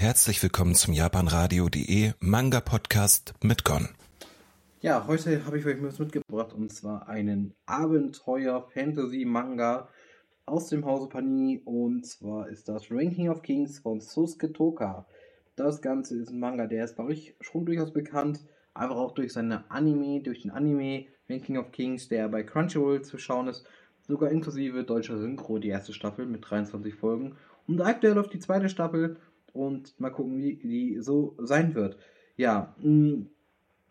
Herzlich willkommen zum japanradio.de Manga Podcast mit Gon. Ja, heute habe ich euch was mitgebracht und zwar einen Abenteuer-Fantasy-Manga aus dem Hause Panini und zwar ist das Ranking of Kings von Sosuke Toka. Das Ganze ist ein Manga, der ist, glaube ich, schon durchaus bekannt, einfach auch durch seine Anime, durch den Anime Ranking of Kings, der bei Crunchyroll zu schauen ist, sogar inklusive deutscher Synchro, die erste Staffel mit 23 Folgen. Und aktuell auf die zweite Staffel und mal gucken, wie die so sein wird. Ja, mh, hm,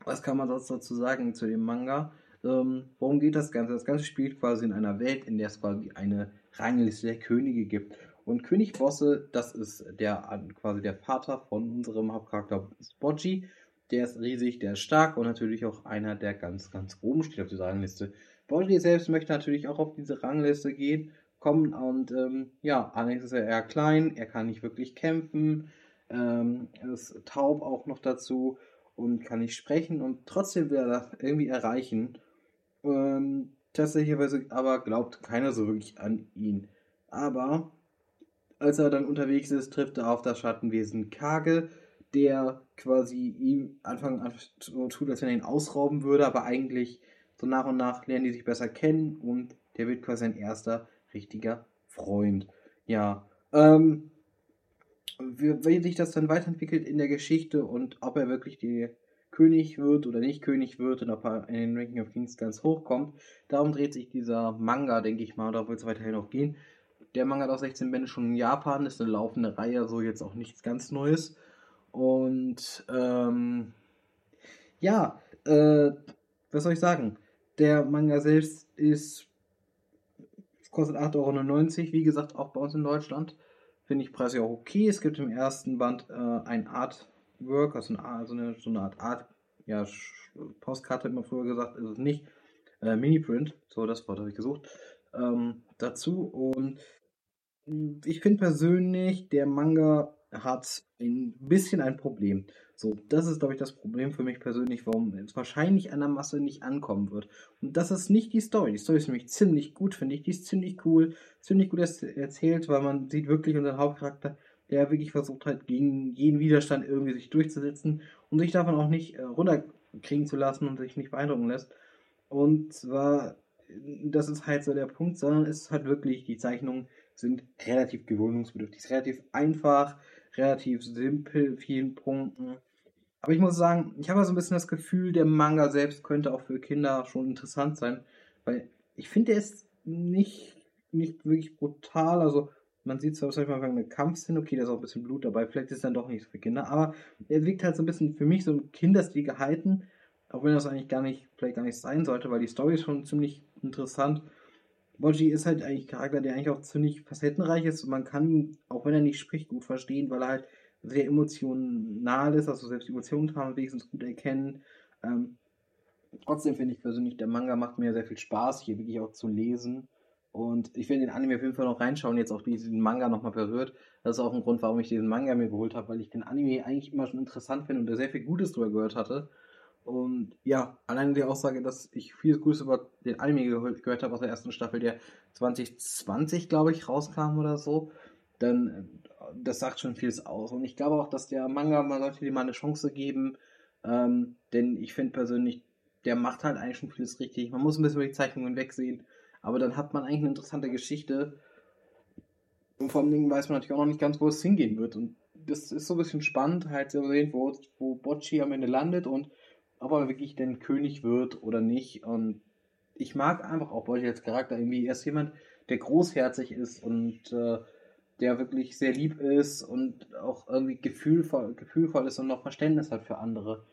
was kann man sonst dazu sagen zu dem Manga? Ähm, worum geht das Ganze? Das Ganze spielt quasi in einer Welt, in der es quasi eine Rangliste der Könige gibt. Und König Bosse, das ist der quasi der Vater von unserem Hauptcharakter Spotty. Der ist riesig, der ist stark und natürlich auch einer, der ganz, ganz oben steht auf dieser Rangliste. Spotty selbst möchte natürlich auch auf diese Rangliste gehen kommen und ähm, ja, allerdings ist er eher klein, er kann nicht wirklich kämpfen, ähm, er ist taub auch noch dazu und kann nicht sprechen und trotzdem will er das irgendwie erreichen. Ähm, tatsächlich aber glaubt keiner so wirklich an ihn. Aber als er dann unterwegs ist, trifft er auf das Schattenwesen Kage, der quasi ihm Anfang an so tut, als wenn er ihn ausrauben würde, aber eigentlich so nach und nach lernen die sich besser kennen und der wird quasi sein erster richtiger Freund. Ja, ähm, wie sich das dann weiterentwickelt in der Geschichte und ob er wirklich die König wird oder nicht König wird und ob er in den Ranking of Kings ganz hoch kommt. Darum dreht sich dieser Manga, denke ich mal, da wird es weiterhin noch gehen. Der Manga hat auch 16 Bände schon in Japan, ist eine laufende Reihe, so jetzt auch nichts ganz Neues. Und ähm, ja, äh, was soll ich sagen? Der Manga selbst ist kostet 8,99 Euro, wie gesagt, auch bei uns in Deutschland. Finde ich preislich auch okay. Es gibt im ersten Band äh, ein Artwork, also eine, so eine Art Art, ja, Postkarte, hat man früher gesagt, ist es nicht. Äh, Mini-Print, so das Wort habe ich gesucht, ähm, dazu. Und ich finde persönlich, der Manga hat ein bisschen ein Problem. So, das ist, glaube ich, das Problem für mich persönlich, warum es wahrscheinlich an der Masse nicht ankommen wird. Und das ist nicht die Story. Die Story ist nämlich ziemlich gut, finde ich. Die ist ziemlich cool, ziemlich gut erzählt, weil man sieht wirklich unseren Hauptcharakter, der wirklich versucht hat, gegen jeden Widerstand irgendwie sich durchzusetzen und sich davon auch nicht äh, runterkriegen zu lassen und sich nicht beeindrucken lässt. Und zwar, das ist halt so der Punkt, sondern es ist halt wirklich, die Zeichnungen sind relativ gewöhnungsbedürftig, relativ einfach relativ simpel, vielen Punkten. Aber ich muss sagen, ich habe so ein bisschen das Gefühl, der Manga selbst könnte auch für Kinder schon interessant sein, weil ich finde, der ist nicht, nicht wirklich brutal. Also, man sieht zwar wahrscheinlich mal eine Kampfszene, okay, da ist auch ein bisschen Blut dabei, vielleicht ist es dann doch nicht für Kinder, aber er wirkt halt so ein bisschen für mich so ein Kinderstil gehalten, auch wenn das eigentlich gar nicht, vielleicht gar nicht sein sollte, weil die Story ist schon ziemlich interessant. Boji ist halt eigentlich ein Charakter, der eigentlich auch ziemlich facettenreich ist. Man kann ihn, auch wenn er nicht spricht, gut verstehen, weil er halt sehr emotional ist, also selbst Emotionen kann man wenigstens gut erkennen. Ähm, trotzdem finde ich persönlich, der Manga macht mir sehr viel Spaß, hier wirklich auch zu lesen. Und ich will den Anime auf jeden Fall noch reinschauen, jetzt auch diesen Manga nochmal berührt. Das ist auch ein Grund, warum ich diesen Manga mir geholt habe, weil ich den Anime eigentlich immer schon interessant finde und da sehr viel Gutes drüber gehört hatte. Und ja, allein die Aussage, dass ich viel Gutes über den Anime gehört habe aus der ersten Staffel, der 2020, glaube ich, rauskam oder so, dann äh, das sagt schon vieles aus. Und ich glaube auch, dass der Manga, man sollte dem mal eine Chance geben, ähm, denn ich finde persönlich, der macht halt eigentlich schon vieles richtig. Man muss ein bisschen über die Zeichnungen wegsehen, aber dann hat man eigentlich eine interessante Geschichte. Und vor allem Dingen weiß man natürlich auch noch nicht ganz, wo es hingehen wird. Und das ist so ein bisschen spannend, halt zu sehen, wo, wo Bocci am Ende landet und ob er wirklich denn König wird oder nicht. Und ich mag einfach auch Bolti als Charakter irgendwie. Er ist jemand, der großherzig ist und äh, der wirklich sehr lieb ist und auch irgendwie gefühlvoll, gefühlvoll ist und noch Verständnis hat für andere.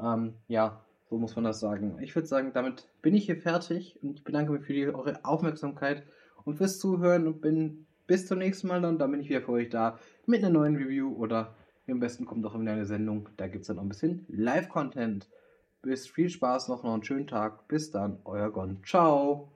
Ähm, ja, so muss man das sagen. Ich würde sagen, damit bin ich hier fertig und ich bedanke mich für die, eure Aufmerksamkeit und fürs Zuhören und bin bis zum nächsten Mal dann. Dann bin ich wieder für euch da mit einer neuen Review oder am besten kommt auch immer eine Sendung. Da gibt es dann noch ein bisschen Live-Content. Bis viel Spaß noch, noch einen schönen Tag. Bis dann, euer Gon. Ciao.